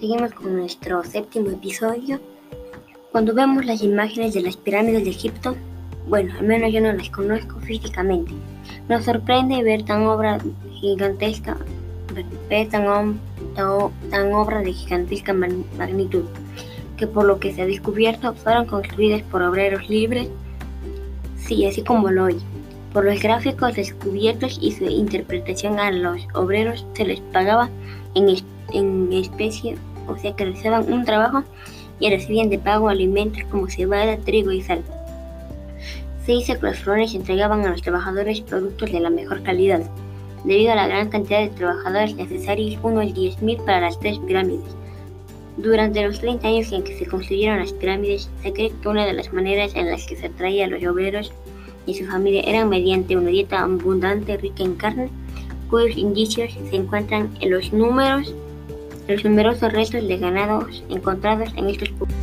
Seguimos con nuestro séptimo episodio. Cuando vemos las imágenes de las pirámides de Egipto, bueno, al menos yo no las conozco físicamente, nos sorprende ver tan obra gigantesca, tan, tan obra de gigantesca magnitud, que por lo que se ha descubierto fueron construidas por obreros libres, sí, así como lo oye. Por los gráficos descubiertos y su interpretación a los obreros se les pagaba en, en especie, o sea que realizaban un trabajo y recibían de pago alimentos como cebada, trigo y sal. Se dice que los faraones entregaban a los trabajadores productos de la mejor calidad. Debido a la gran cantidad de trabajadores necesarios, unos 10.000 para las tres pirámides. Durante los 30 años en que se construyeron las pirámides, se cree que una de las maneras en las que se atraía a los obreros y su familia era mediante una dieta abundante rica en carne, cuyos indicios se encuentran en los números los numerosos restos de ganados encontrados en estos puntos.